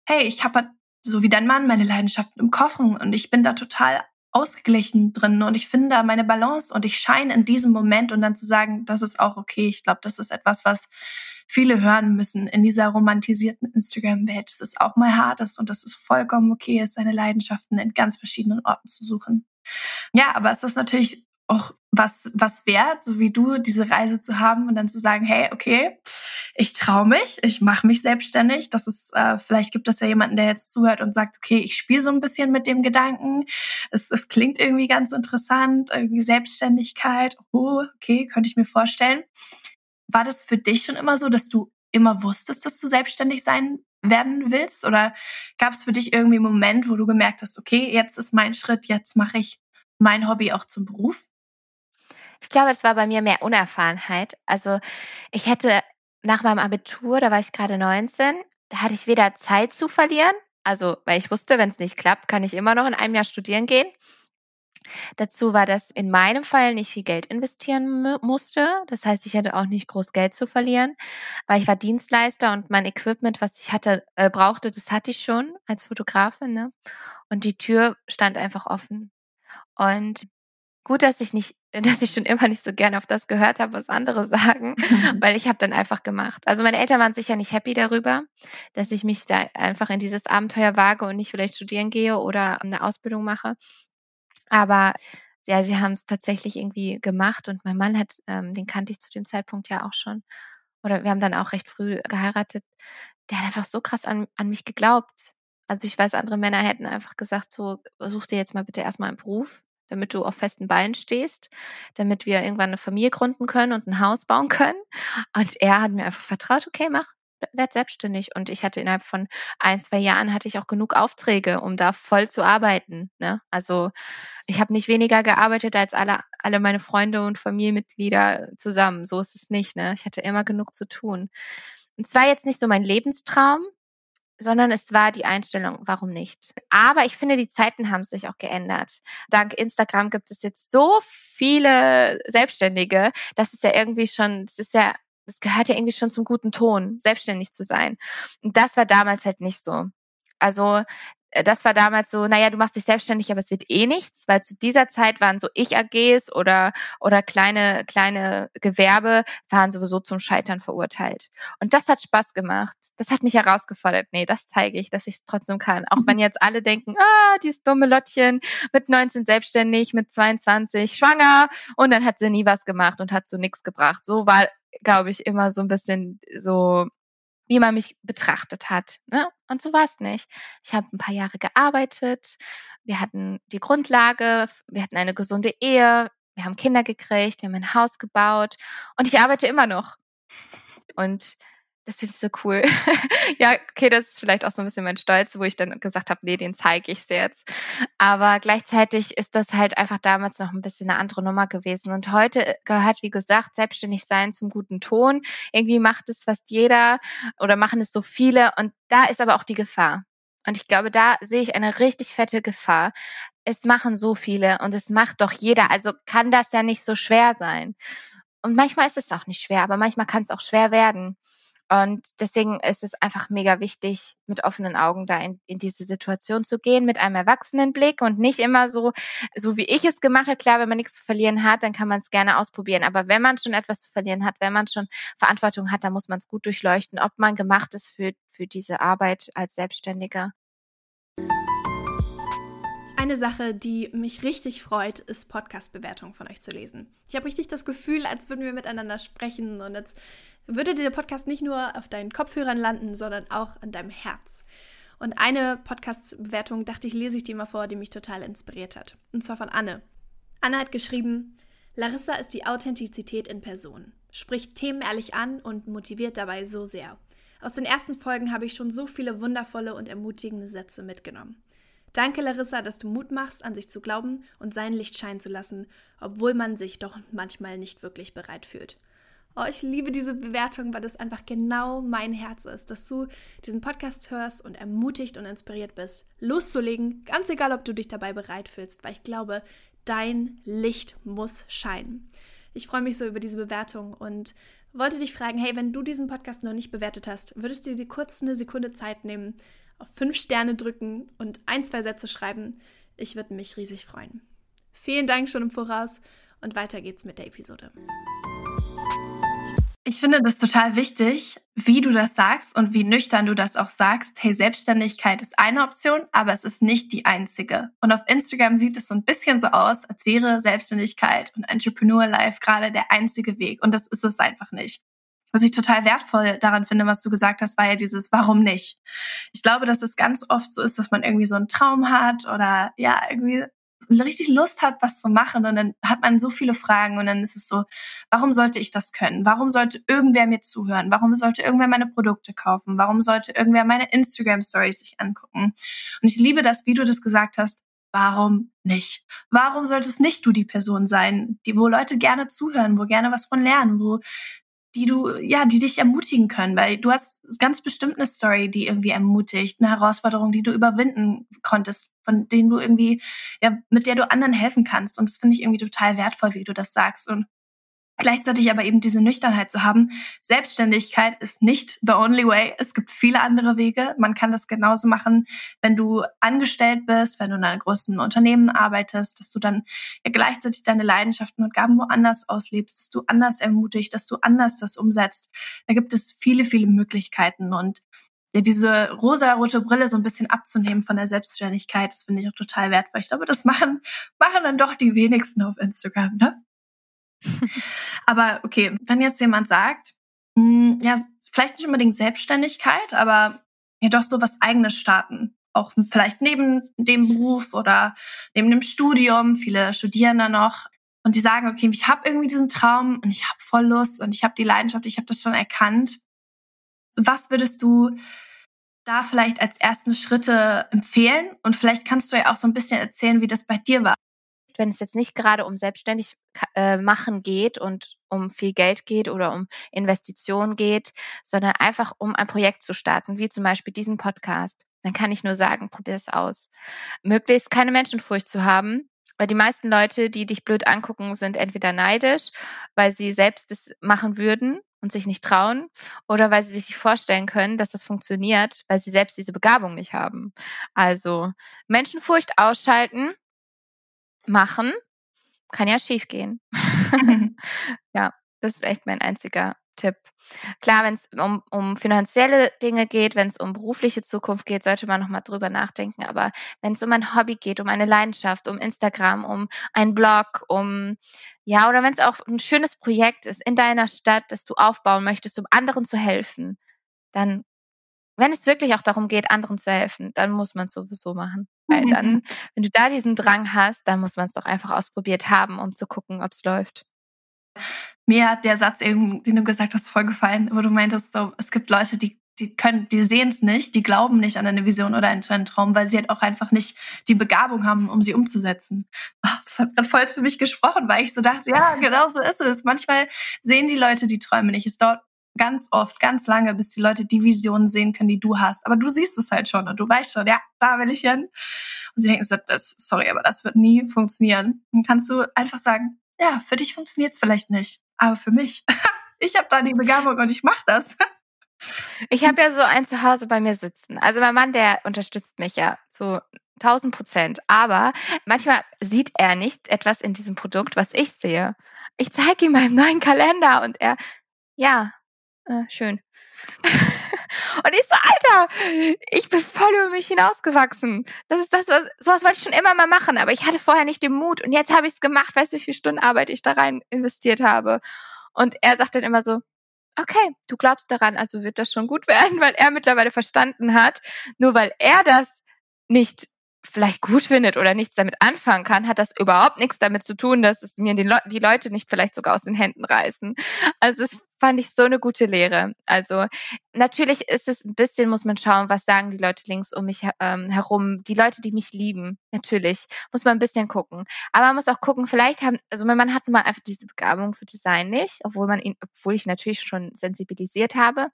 hey, ich habe halt so wie dein Mann meine Leidenschaft im Kochen und ich bin da total ausgeglichen drin und ich finde da meine Balance und ich scheine in diesem Moment und dann zu sagen, das ist auch okay. Ich glaube, das ist etwas, was viele hören müssen in dieser romantisierten Instagram-Welt. Es ist auch mal hart ist und das ist vollkommen okay, ist seine Leidenschaften in ganz verschiedenen Orten zu suchen. Ja, aber es ist natürlich auch was, was wert, so wie du, diese Reise zu haben und dann zu sagen, hey, okay, ich traue mich, ich mache mich selbstständig. Das ist, äh, vielleicht gibt es ja jemanden, der jetzt zuhört und sagt, okay, ich spiele so ein bisschen mit dem Gedanken. Es, es klingt irgendwie ganz interessant, irgendwie Selbstständigkeit. Oh, okay, könnte ich mir vorstellen. War das für dich schon immer so, dass du immer wusstest, dass du selbstständig sein werden willst? Oder gab es für dich irgendwie einen Moment, wo du gemerkt hast, okay, jetzt ist mein Schritt, jetzt mache ich mein Hobby auch zum Beruf? Ich glaube, es war bei mir mehr Unerfahrenheit. Also ich hätte nach meinem Abitur, da war ich gerade 19, da hatte ich weder Zeit zu verlieren, also weil ich wusste, wenn es nicht klappt, kann ich immer noch in einem Jahr studieren gehen. Dazu war, dass in meinem Fall nicht viel Geld investieren musste. Das heißt, ich hatte auch nicht groß Geld zu verlieren, weil ich war Dienstleister und mein Equipment, was ich hatte, äh, brauchte, das hatte ich schon als Fotografin. Ne? Und die Tür stand einfach offen. Und gut, dass ich nicht, dass ich schon immer nicht so gerne auf das gehört habe, was andere sagen, [laughs] weil ich habe dann einfach gemacht. Also meine Eltern waren sicher nicht happy darüber, dass ich mich da einfach in dieses Abenteuer wage und nicht vielleicht studieren gehe oder eine Ausbildung mache. Aber ja, sie haben es tatsächlich irgendwie gemacht und mein Mann hat, ähm, den kannte ich zu dem Zeitpunkt ja auch schon. Oder wir haben dann auch recht früh geheiratet. Der hat einfach so krass an, an mich geglaubt. Also ich weiß, andere Männer hätten einfach gesagt, so, such dir jetzt mal bitte erstmal einen Beruf, damit du auf festen Beinen stehst, damit wir irgendwann eine Familie gründen können und ein Haus bauen können. Und er hat mir einfach vertraut, okay, mach, werd selbstständig. Und ich hatte innerhalb von ein, zwei Jahren hatte ich auch genug Aufträge, um da voll zu arbeiten. Ne? Also ich habe nicht weniger gearbeitet als alle, alle meine Freunde und Familienmitglieder zusammen. So ist es nicht. Ne? Ich hatte immer genug zu tun. Und es war jetzt nicht so mein Lebenstraum, sondern es war die Einstellung, warum nicht. Aber ich finde, die Zeiten haben sich auch geändert. Dank Instagram gibt es jetzt so viele Selbstständige, das ist ja irgendwie schon, das ist ja das gehört ja irgendwie schon zum guten Ton, selbstständig zu sein. Und das war damals halt nicht so. Also das war damals so, naja, du machst dich selbstständig, aber es wird eh nichts, weil zu dieser Zeit waren so Ich-AGs oder, oder kleine, kleine Gewerbe waren sowieso zum Scheitern verurteilt. Und das hat Spaß gemacht. Das hat mich herausgefordert. Nee, das zeige ich, dass ich es trotzdem kann. Auch wenn jetzt alle denken, ah, dieses dumme Lottchen mit 19 selbstständig, mit 22 schwanger und dann hat sie nie was gemacht und hat so nichts gebracht. So war glaube ich, immer so ein bisschen so, wie man mich betrachtet hat. Ne? Und so war es nicht. Ich habe ein paar Jahre gearbeitet, wir hatten die Grundlage, wir hatten eine gesunde Ehe, wir haben Kinder gekriegt, wir haben ein Haus gebaut und ich arbeite immer noch. Und das finde ich so cool. [laughs] ja, okay, das ist vielleicht auch so ein bisschen mein Stolz, wo ich dann gesagt habe, nee, den zeige ich jetzt. Aber gleichzeitig ist das halt einfach damals noch ein bisschen eine andere Nummer gewesen. Und heute gehört, wie gesagt, selbstständig sein zum guten Ton. Irgendwie macht es fast jeder oder machen es so viele. Und da ist aber auch die Gefahr. Und ich glaube, da sehe ich eine richtig fette Gefahr. Es machen so viele und es macht doch jeder. Also kann das ja nicht so schwer sein. Und manchmal ist es auch nicht schwer, aber manchmal kann es auch schwer werden. Und deswegen ist es einfach mega wichtig, mit offenen Augen da in, in diese Situation zu gehen, mit einem Erwachsenenblick und nicht immer so, so wie ich es gemacht habe. Klar, wenn man nichts zu verlieren hat, dann kann man es gerne ausprobieren. Aber wenn man schon etwas zu verlieren hat, wenn man schon Verantwortung hat, dann muss man es gut durchleuchten, ob man gemacht ist für, für diese Arbeit als Selbstständiger. Eine Sache, die mich richtig freut, ist Podcast-Bewertungen von euch zu lesen. Ich habe richtig das Gefühl, als würden wir miteinander sprechen und als würde der Podcast nicht nur auf deinen Kopfhörern landen, sondern auch an deinem Herz. Und eine Podcast-Bewertung dachte ich, lese ich dir mal vor, die mich total inspiriert hat. Und zwar von Anne. Anne hat geschrieben, Larissa ist die Authentizität in Person, spricht Themen ehrlich an und motiviert dabei so sehr. Aus den ersten Folgen habe ich schon so viele wundervolle und ermutigende Sätze mitgenommen. Danke, Larissa, dass du Mut machst, an sich zu glauben und sein Licht scheinen zu lassen, obwohl man sich doch manchmal nicht wirklich bereit fühlt. Oh, ich liebe diese Bewertung, weil das einfach genau mein Herz ist, dass du diesen Podcast hörst und ermutigt und inspiriert bist, loszulegen, ganz egal, ob du dich dabei bereit fühlst, weil ich glaube, dein Licht muss scheinen. Ich freue mich so über diese Bewertung und wollte dich fragen, hey, wenn du diesen Podcast noch nicht bewertet hast, würdest du dir kurz eine Sekunde Zeit nehmen, auf fünf Sterne drücken und ein, zwei Sätze schreiben. Ich würde mich riesig freuen. Vielen Dank schon im Voraus und weiter geht's mit der Episode. Ich finde das total wichtig, wie du das sagst und wie nüchtern du das auch sagst. Hey, Selbstständigkeit ist eine Option, aber es ist nicht die einzige. Und auf Instagram sieht es so ein bisschen so aus, als wäre Selbstständigkeit und Entrepreneur Life gerade der einzige Weg. Und das ist es einfach nicht was ich total wertvoll daran finde, was du gesagt hast, war ja dieses Warum nicht? Ich glaube, dass es ganz oft so ist, dass man irgendwie so einen Traum hat oder ja, irgendwie richtig Lust hat, was zu machen und dann hat man so viele Fragen und dann ist es so, warum sollte ich das können? Warum sollte irgendwer mir zuhören? Warum sollte irgendwer meine Produkte kaufen? Warum sollte irgendwer meine Instagram Stories sich angucken? Und ich liebe das, wie du das gesagt hast. Warum nicht? Warum solltest nicht du die Person sein, die, wo Leute gerne zuhören, wo gerne was von lernen, wo die du, ja, die dich ermutigen können, weil du hast ganz bestimmt eine Story, die irgendwie ermutigt, eine Herausforderung, die du überwinden konntest, von denen du irgendwie, ja, mit der du anderen helfen kannst. Und das finde ich irgendwie total wertvoll, wie du das sagst. Und Gleichzeitig aber eben diese Nüchternheit zu haben. Selbstständigkeit ist nicht the only way. Es gibt viele andere Wege. Man kann das genauso machen, wenn du angestellt bist, wenn du in einem großen Unternehmen arbeitest, dass du dann ja gleichzeitig deine Leidenschaften und Gaben woanders auslebst, dass du anders ermutigt, dass du anders das umsetzt. Da gibt es viele, viele Möglichkeiten und ja, diese rosa-rote Brille so ein bisschen abzunehmen von der Selbstständigkeit, das finde ich auch total wertvoll. Ich glaube, das machen, machen dann doch die wenigsten auf Instagram, ne? [laughs] aber okay, wenn jetzt jemand sagt, mh, hm, ja, vielleicht nicht unbedingt Selbstständigkeit, aber ja doch so was eigenes starten. Auch vielleicht neben dem Beruf oder neben dem Studium. Viele studieren da noch. Und die sagen, okay, ich habe irgendwie diesen Traum und ich habe voll Lust und ich habe die Leidenschaft, ich habe das schon erkannt. Was würdest du da vielleicht als ersten Schritte empfehlen? Und vielleicht kannst du ja auch so ein bisschen erzählen, wie das bei dir war wenn es jetzt nicht gerade um selbstständig äh, machen geht und um viel Geld geht oder um Investitionen geht, sondern einfach um ein Projekt zu starten, wie zum Beispiel diesen Podcast, dann kann ich nur sagen, probier es aus. Möglichst keine Menschenfurcht zu haben, weil die meisten Leute, die dich blöd angucken, sind entweder neidisch, weil sie selbst es machen würden und sich nicht trauen oder weil sie sich nicht vorstellen können, dass das funktioniert, weil sie selbst diese Begabung nicht haben. Also Menschenfurcht ausschalten machen, kann ja schief gehen. [laughs] [laughs] ja, das ist echt mein einziger Tipp. Klar, wenn es um, um finanzielle Dinge geht, wenn es um berufliche Zukunft geht, sollte man nochmal drüber nachdenken. Aber wenn es um ein Hobby geht, um eine Leidenschaft, um Instagram, um einen Blog, um ja, oder wenn es auch ein schönes Projekt ist in deiner Stadt, das du aufbauen möchtest, um anderen zu helfen, dann wenn es wirklich auch darum geht, anderen zu helfen, dann muss man es sowieso machen. Weil dann, mhm. wenn du da diesen Drang hast, dann muss man es doch einfach ausprobiert haben, um zu gucken, ob es läuft. Mir hat der Satz eben, den du gesagt hast, voll gefallen, wo du meintest, so, es gibt Leute, die die können, die sehen es nicht, die glauben nicht an eine Vision oder einen Traum, weil sie halt auch einfach nicht die Begabung haben, um sie umzusetzen. Ah, das hat gerade voll für mich gesprochen, weil ich so dachte, ja, [laughs] genau so ist es. Manchmal sehen die Leute die Träume nicht. Es dauert ganz oft, ganz lange, bis die Leute die Visionen sehen können, die du hast. Aber du siehst es halt schon und du weißt schon, ja, da will ich hin. Und sie denken, das, sorry, aber das wird nie funktionieren. Dann kannst du einfach sagen, ja, für dich funktioniert es vielleicht nicht, aber für mich. [laughs] ich habe da die Begabung und ich mache das. [laughs] ich habe ja so ein Zuhause bei mir sitzen. Also mein Mann, der unterstützt mich ja so 1000 Prozent. Aber manchmal sieht er nicht etwas in diesem Produkt, was ich sehe. Ich zeige ihm meinen neuen Kalender und er, ja, äh, schön. [laughs] und ich so, Alter, ich bin voll über mich hinausgewachsen. Das ist das, was, sowas wollte ich schon immer mal machen, aber ich hatte vorher nicht den Mut und jetzt habe ich es gemacht. Weißt du, wie viele Stunden Arbeit ich da rein investiert habe? Und er sagt dann immer so, okay, du glaubst daran, also wird das schon gut [laughs] werden, weil er mittlerweile verstanden hat, nur weil er das nicht vielleicht gut findet oder nichts damit anfangen kann, hat das überhaupt nichts damit zu tun, dass es mir die, Le die Leute nicht vielleicht sogar aus den Händen reißen. Also es fand ich so eine gute Lehre. Also natürlich ist es ein bisschen, muss man schauen, was sagen die Leute links um mich ähm, herum, die Leute, die mich lieben. Natürlich muss man ein bisschen gucken. Aber man muss auch gucken, vielleicht haben, also mein Mann hat mal einfach diese Begabung für Design nicht, obwohl man ihn, obwohl ich natürlich schon sensibilisiert habe.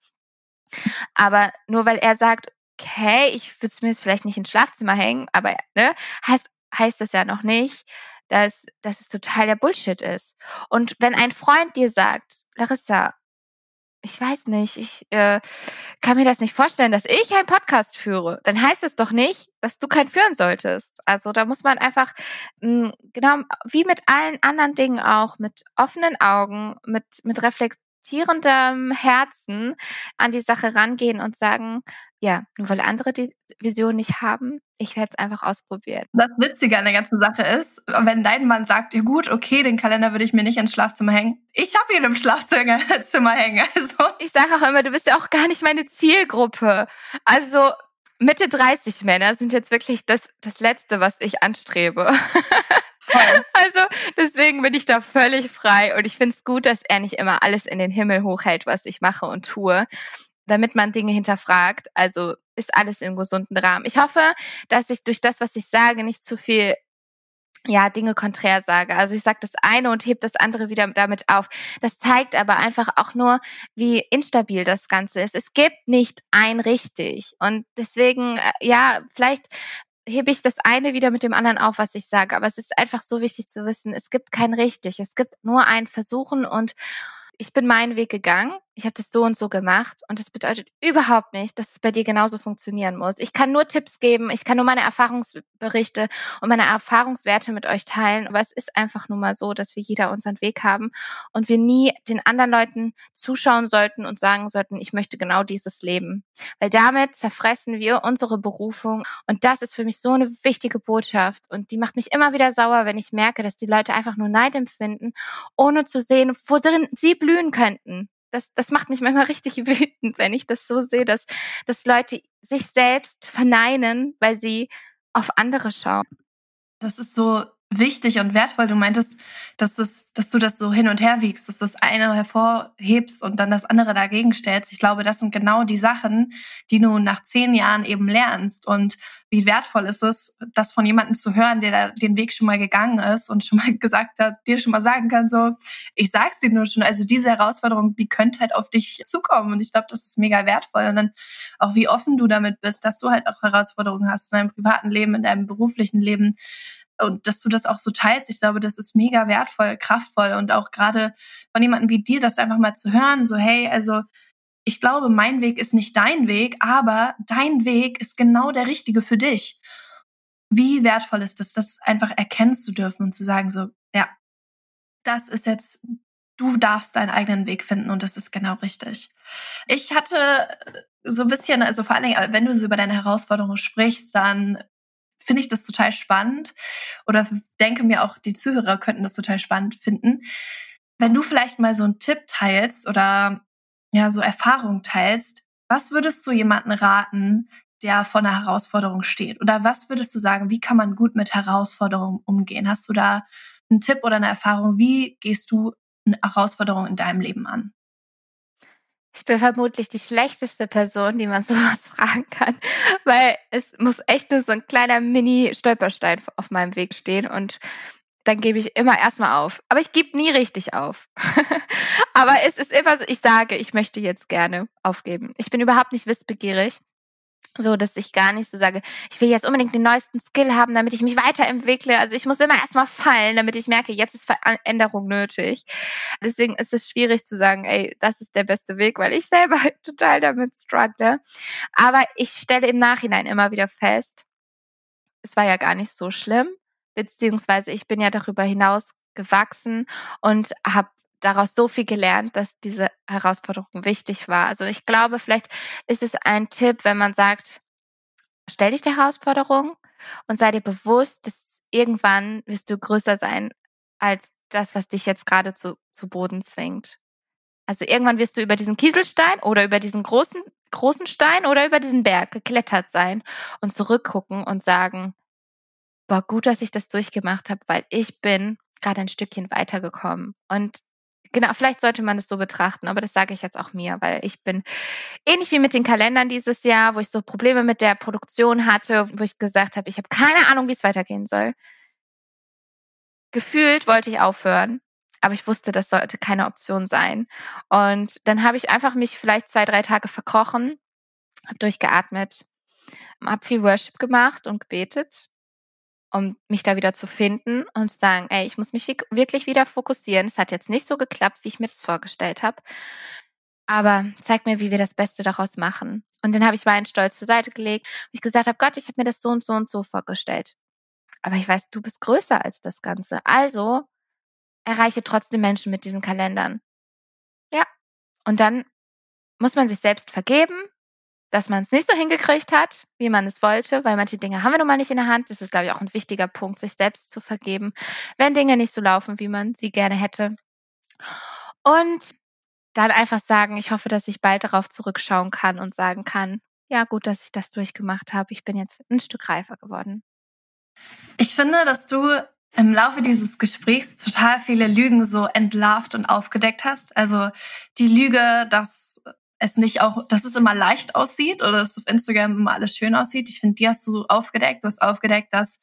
Aber nur weil er sagt, okay, ich würde es mir jetzt vielleicht nicht ins Schlafzimmer hängen, aber ne, heißt, heißt das ja noch nicht, dass, dass es total der Bullshit ist. Und wenn ein Freund dir sagt, Larissa, ich weiß nicht, ich äh, kann mir das nicht vorstellen, dass ich einen Podcast führe, dann heißt es doch nicht, dass du keinen führen solltest. Also da muss man einfach, mh, hm, genau wie mit allen anderen Dingen auch, mit offenen Augen, mit, mit reflektierendem Herzen an die Sache rangehen und sagen, ja, nur weil andere die Vision nicht haben, ich werde es einfach ausprobieren. Das Witzige an der ganzen Sache ist, wenn dein Mann sagt, ja gut, okay, den Kalender würde ich mir nicht ins Schlafzimmer hängen. Ich habe ihn im Schlafzimmer [laughs] hängen. Also. Ich sage auch immer, du bist ja auch gar nicht meine Zielgruppe. Also Mitte 30 Männer sind jetzt wirklich das, das Letzte, was ich anstrebe. Voll. [laughs] Also deswegen bin ich da völlig frei und ich finde es gut, dass er nicht immer alles in den Himmel hochhält, was ich mache und tue damit man Dinge hinterfragt. Also ist alles im gesunden Rahmen. Ich hoffe, dass ich durch das, was ich sage, nicht zu viel ja, Dinge konträr sage. Also ich sage das eine und heb das andere wieder damit auf. Das zeigt aber einfach auch nur, wie instabil das Ganze ist. Es gibt nicht ein richtig. Und deswegen, äh, ja, vielleicht hebe ich das eine wieder mit dem anderen auf, was ich sage. Aber es ist einfach so wichtig zu wissen, es gibt kein richtig. Es gibt nur ein Versuchen und ich bin meinen Weg gegangen, ich habe das so und so gemacht und das bedeutet überhaupt nicht, dass es bei dir genauso funktionieren muss. Ich kann nur Tipps geben, ich kann nur meine Erfahrungsberichte und meine Erfahrungswerte mit euch teilen, aber es ist einfach nur mal so, dass wir jeder unseren Weg haben und wir nie den anderen Leuten zuschauen sollten und sagen sollten, ich möchte genau dieses Leben, weil damit zerfressen wir unsere Berufung und das ist für mich so eine wichtige Botschaft und die macht mich immer wieder sauer, wenn ich merke, dass die Leute einfach nur Neid empfinden, ohne zu sehen, worin sie blühen blühen könnten. Das, das macht mich manchmal richtig [laughs] wütend, wenn ich das so sehe, dass, dass Leute sich selbst verneinen, weil sie auf andere schauen. Das ist so wichtig und wertvoll. Du meintest, dass, das, dass du das so hin und her wiegst, dass du das eine hervorhebst und dann das andere dagegen stellst. Ich glaube, das sind genau die Sachen, die du nach zehn Jahren eben lernst. Und wie wertvoll ist es, das von jemandem zu hören, der da den Weg schon mal gegangen ist und schon mal [laughs] gesagt hat, dir schon mal sagen kann, so, ich sag's dir nur schon, also diese Herausforderung, die könnte halt auf dich zukommen. Und ich glaube, das ist mega wertvoll. Und dann auch wie offen du damit bist, dass du halt auch Herausforderungen hast in deinem privaten Leben, in deinem beruflichen Leben und dass du das auch so teilst. Ich glaube, das ist mega wertvoll, kraftvoll und auch gerade von jemandem wie dir, das einfach mal zu hören, so hey, also ich glaube, mein Weg ist nicht dein Weg, aber dein Weg ist genau der richtige für dich. Wie wertvoll ist es, das einfach erkennen zu dürfen und zu sagen so, ja, das ist jetzt, du darfst deinen eigenen Weg finden und das ist genau richtig. Ich hatte so ein bisschen, also vor allen Dingen, wenn du so über deine Herausforderungen sprichst, dann finde ich das total spannend oder denke mir auch, die Zuhörer könnten das total spannend finden. Wenn du vielleicht mal so einen Tipp teilst oder ja, so Erfahrung teilst, was würdest du jemanden raten, der vor einer Herausforderung steht? Oder was würdest du sagen, wie kann man gut mit Herausforderungen umgehen? Hast du da einen Tipp oder eine Erfahrung? Wie gehst du eine Herausforderung in deinem Leben an? Ich bin vermutlich die schlechteste Person, die man [laughs] sowas fragen kann, weil es muss echt nur so ein kleiner Mini-Stolperstein auf meinem Weg stehen und dann gebe ich immer erstmal auf. Aber ich gebe nie richtig auf. [laughs] Aber es ist immer so, ich sage, ich möchte jetzt gerne aufgeben. Ich bin überhaupt nicht wissbegierig so dass ich gar nicht so sage, ich will jetzt unbedingt den neuesten Skill haben, damit ich mich weiterentwickle. Also ich muss immer erstmal fallen, damit ich merke, jetzt ist Veränderung nötig. Deswegen ist es schwierig zu sagen, ey, das ist der beste Weg, weil ich selber halt [laughs] total damit struggle. Aber ich stelle im Nachhinein immer wieder fest, es war ja gar nicht so schlimm, beziehungsweise ich bin ja darüber hinaus gewachsen und habe daraus so viel gelernt, dass diese Herausforderung wichtig war. Also ich glaube, vielleicht ist es ein Tipp, wenn man sagt, stell dich der Herausforderung und sei dir bewusst, dass irgendwann wirst du größer sein als das, was dich jetzt gerade zu, zu Boden zwingt. Also irgendwann wirst du über diesen Kieselstein oder über diesen großen, großen Stein oder über diesen Berg geklettert sein und zurückgucken und sagen, boah, gut, dass ich das durchgemacht habe, weil ich bin gerade ein Stückchen weitergekommen. Und Genau, vielleicht sollte man es so betrachten, aber das sage ich jetzt auch mir, weil ich bin ähnlich wie mit den Kalendern dieses Jahr, wo ich so Probleme mit der Produktion hatte, wo ich gesagt habe, ich habe keine Ahnung, wie es weitergehen soll. Gefühlt wollte ich aufhören, aber ich wusste, das sollte keine Option sein. Und dann habe ich einfach mich vielleicht zwei, drei Tage verkrochen, habe durchgeatmet, habe viel Worship gemacht und gebetet um mich da wieder zu finden und zu sagen, ey, ich muss mich wirklich wieder fokussieren. Es hat jetzt nicht so geklappt, wie ich mir das vorgestellt habe. Aber zeig mir, wie wir das Beste daraus machen. Und dann habe ich meinen Stolz zur Seite gelegt und ich gesagt habe, Gott, ich habe mir das so und so und so vorgestellt. Aber ich weiß, du bist größer als das Ganze. Also erreiche trotzdem Menschen mit diesen Kalendern. Ja. Und dann muss man sich selbst vergeben, dass man es nicht so hingekriegt hat, wie man es wollte, weil manche Dinge haben wir nun mal nicht in der Hand. Das ist, glaube ich, auch ein wichtiger Punkt, sich selbst zu vergeben, wenn Dinge nicht so laufen, wie man sie gerne hätte. Und dann einfach sagen, ich hoffe, dass ich bald darauf zurückschauen kann und sagen kann, ja, gut, dass ich das durchgemacht habe. Ich bin jetzt ein Stück reifer geworden. Ich finde, dass du im Laufe dieses Gesprächs total viele Lügen so entlarvt und aufgedeckt hast. Also die Lüge, dass es nicht auch, dass es immer leicht aussieht oder dass auf Instagram immer alles schön aussieht. Ich finde, die hast du aufgedeckt. Du hast aufgedeckt, dass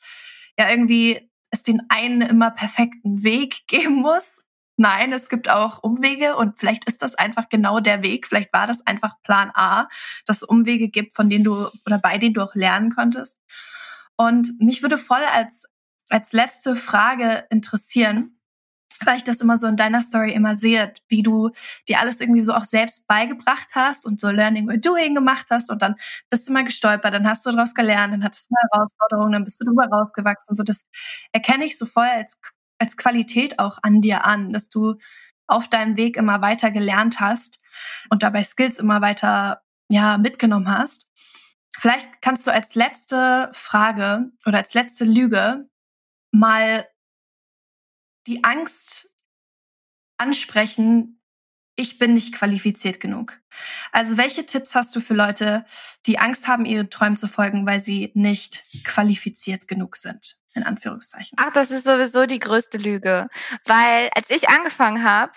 ja irgendwie es den einen immer perfekten Weg [laughs] geben muss. Nein, es gibt auch Umwege und vielleicht ist das einfach genau der Weg. Vielleicht war das einfach Plan A, dass es Umwege gibt, von denen du oder bei denen du auch lernen konntest. Und mich würde voll als, als letzte Frage interessieren, weil ich das immer so in deiner Story immer sehe, wie du dir alles irgendwie so auch selbst beigebracht hast und so Learning by Doing gemacht hast und dann bist du mal gestolpert, dann hast du daraus gelernt, dann hattest du eine Herausforderung, dann bist du drüber rausgewachsen. So das erkenne ich so voll als, als Qualität auch an dir an, dass du auf deinem Weg immer weiter gelernt hast und dabei Skills immer weiter ja mitgenommen hast. Vielleicht kannst du als letzte Frage oder als letzte Lüge mal die Angst ansprechen, ich bin nicht qualifiziert genug. Also welche Tipps hast du für Leute, die Angst haben, ihre Träumen zu folgen, weil sie nicht qualifiziert genug sind? In Anführungszeichen. Ach, das ist sowieso die größte Lüge. Weil als ich angefangen habe,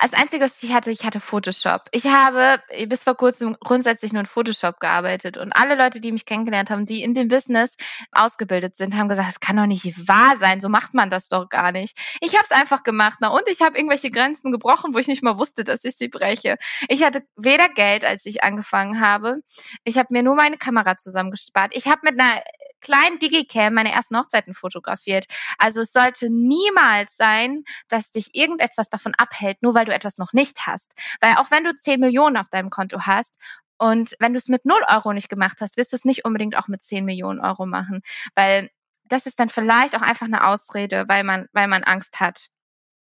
das Einzige, was ich hatte, ich hatte Photoshop. Ich habe bis vor kurzem grundsätzlich nur in Photoshop gearbeitet. Und alle Leute, die mich kennengelernt haben, die in dem Business ausgebildet sind, haben gesagt, das kann doch nicht wahr sein. So macht man das doch gar nicht. Ich habe es einfach gemacht. Na, und ich habe irgendwelche Grenzen gebrochen, wo ich nicht mal wusste, dass ich sie breche. Ich hatte weder Geld, als ich angefangen habe. Ich habe mir nur meine Kamera zusammengespart. Ich habe mit einer kleinen Digicam meine ersten Hochzeiten fotografiert. Also es sollte niemals sein, dass dich irgendetwas davon abhält, nur weil du etwas noch nicht hast. Weil auch wenn du 10 Millionen auf deinem Konto hast, und wenn du es mit 0 Euro nicht gemacht hast, wirst du es nicht unbedingt auch mit 10 Millionen Euro machen. Weil das ist dann vielleicht auch einfach eine Ausrede, weil man, weil man Angst hat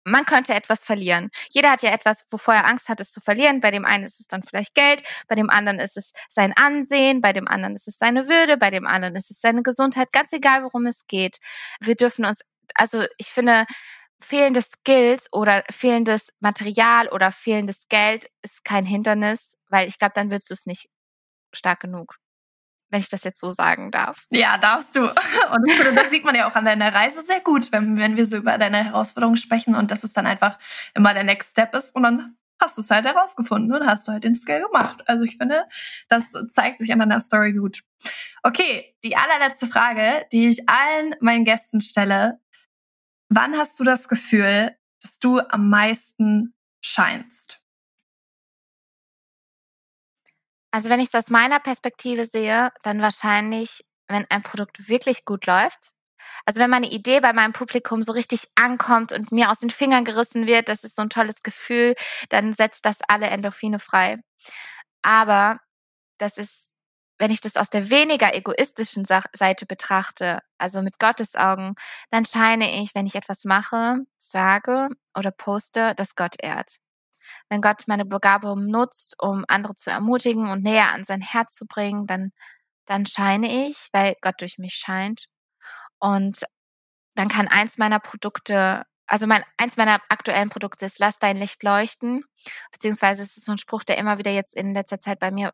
man könnte etwas verlieren. Jeder hat ja etwas, wovor er Angst hat, es zu verlieren. Bei dem einen ist es dann vielleicht Geld, bei dem anderen ist es sein Ansehen, bei dem anderen ist es seine Würde, bei dem anderen ist es seine Gesundheit. Ganz egal, worum es geht. Wir dürfen uns, also ich finde, fehlendes Skills oder fehlendes Material oder fehlendes Geld ist kein Hindernis, weil ich glaube, dann wirst du es nicht stark genug wenn ich das jetzt so sagen darf. Ja, darfst du. [laughs] Und das sieht man ja auch an deiner Reise sehr gut, wenn, wenn wir so über deine Herausforderungen sprechen und dass es dann einfach immer der Next Step ist und dann hast du es halt herausgefunden und hast du halt den Skill gemacht. Also ich finde, das zeigt sich an deiner Story gut. Okay, die allerletzte Frage, die ich allen meinen Gästen stelle. Wann hast du das Gefühl, dass du am meisten scheinst? Also wenn ich es aus meiner Perspektive sehe, dann wahrscheinlich, wenn ein Produkt wirklich gut läuft. Also wenn meine Idee bei meinem Publikum so richtig ankommt und mir aus den Fingern gerissen wird, das ist so ein tolles Gefühl, dann setzt das alle Endorphine frei. Aber das ist, wenn ich das aus der weniger egoistischen Seite betrachte, also mit Gottes Augen, dann scheine ich, wenn ich etwas mache, sage oder poste, dass Gott ehrt wenn Gott meine Begabung nutzt, um andere zu ermutigen und näher an sein Herz zu bringen, dann, dann scheine ich, weil Gott durch mich scheint. Und dann kann eins meiner Produkte, also mein, eins meiner aktuellen Produkte ist, lass dein Licht leuchten. Beziehungsweise es ist so ein Spruch, der immer wieder jetzt in letzter Zeit bei mir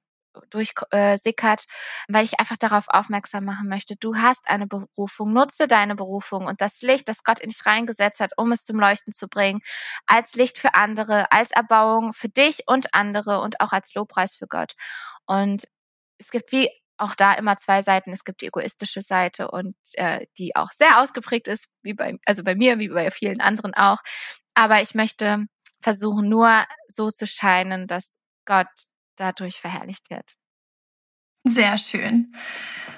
durchsickert, äh, weil ich einfach darauf aufmerksam machen möchte. Du hast eine Berufung, nutze deine Berufung und das Licht, das Gott in dich reingesetzt hat, um es zum Leuchten zu bringen, als Licht für andere, als Erbauung für dich und andere und auch als Lobpreis für Gott. Und es gibt wie auch da immer zwei Seiten. Es gibt die egoistische Seite und äh, die auch sehr ausgeprägt ist, wie bei, also bei mir, wie bei vielen anderen auch. Aber ich möchte versuchen, nur so zu scheinen, dass Gott dadurch verherrlicht wird. Sehr schön.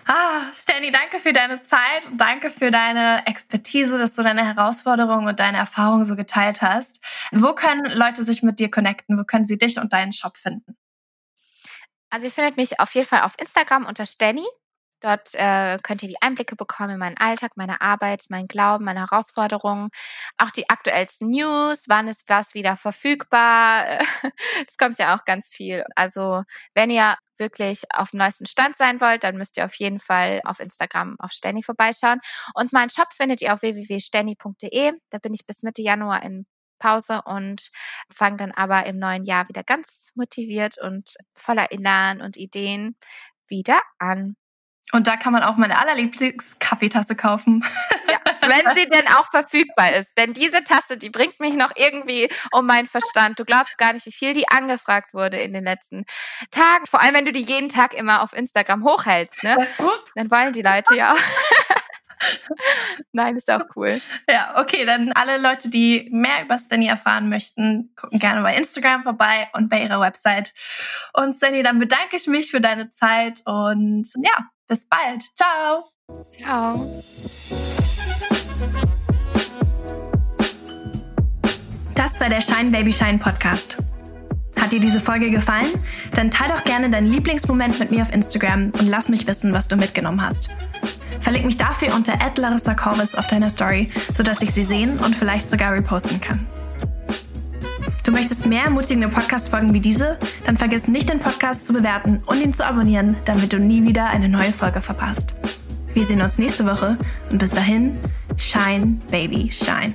Ah, Stanley, danke für deine Zeit und danke für deine Expertise, dass du deine Herausforderungen und deine Erfahrungen so geteilt hast. Wo können Leute sich mit dir connecten? Wo können sie dich und deinen Shop finden? Also ihr findet mich auf jeden Fall auf Instagram unter Stanny. Dort äh, könnt ihr die Einblicke bekommen in meinen Alltag, meine Arbeit, mein Glauben, meine Herausforderungen, auch die aktuellsten News, wann ist was wieder verfügbar. [laughs] Es kommt ja auch ganz viel. Also wenn ihr wirklich auf dem neuesten Stand sein wollt, dann müsst ihr auf jeden Fall auf Instagram auf Stenny vorbeischauen. Und meinen Shop findet ihr auf www.stenny.de. Da bin ich bis Mitte Januar in Pause und fange dann aber im neuen Jahr wieder ganz motiviert und voller Elan und Ideen wieder an. Und da kann man auch meine allerlieblings-Kaffeetasse kaufen. Ja, wenn sie denn auch verfügbar ist. Denn diese Tasse, die bringt mich noch irgendwie um meinen Verstand. Du glaubst gar nicht, wie viel die angefragt wurde in den letzten Tagen. Vor allem, wenn du die jeden Tag immer auf Instagram hochhältst, ne? Dann wollen die Leute ja auch. [laughs] Nein, ist auch cool. Ja, okay, dann alle Leute, die mehr über Stanny erfahren möchten, gucken gerne bei Instagram vorbei und bei ihrer Website. Und Stanny, dann bedanke ich mich für deine Zeit und ja, bis bald. Ciao. Ciao. Das war der Shine Baby Shine Podcast. Hat dir diese Folge gefallen? Dann teile doch gerne deinen Lieblingsmoment mit mir auf Instagram und lass mich wissen, was du mitgenommen hast. Verlink mich dafür unter Larissa auf deiner Story, sodass ich sie sehen und vielleicht sogar reposten kann. Du möchtest mehr ermutigende Podcast-Folgen wie diese? Dann vergiss nicht, den Podcast zu bewerten und ihn zu abonnieren, damit du nie wieder eine neue Folge verpasst. Wir sehen uns nächste Woche und bis dahin, shine, baby, shine.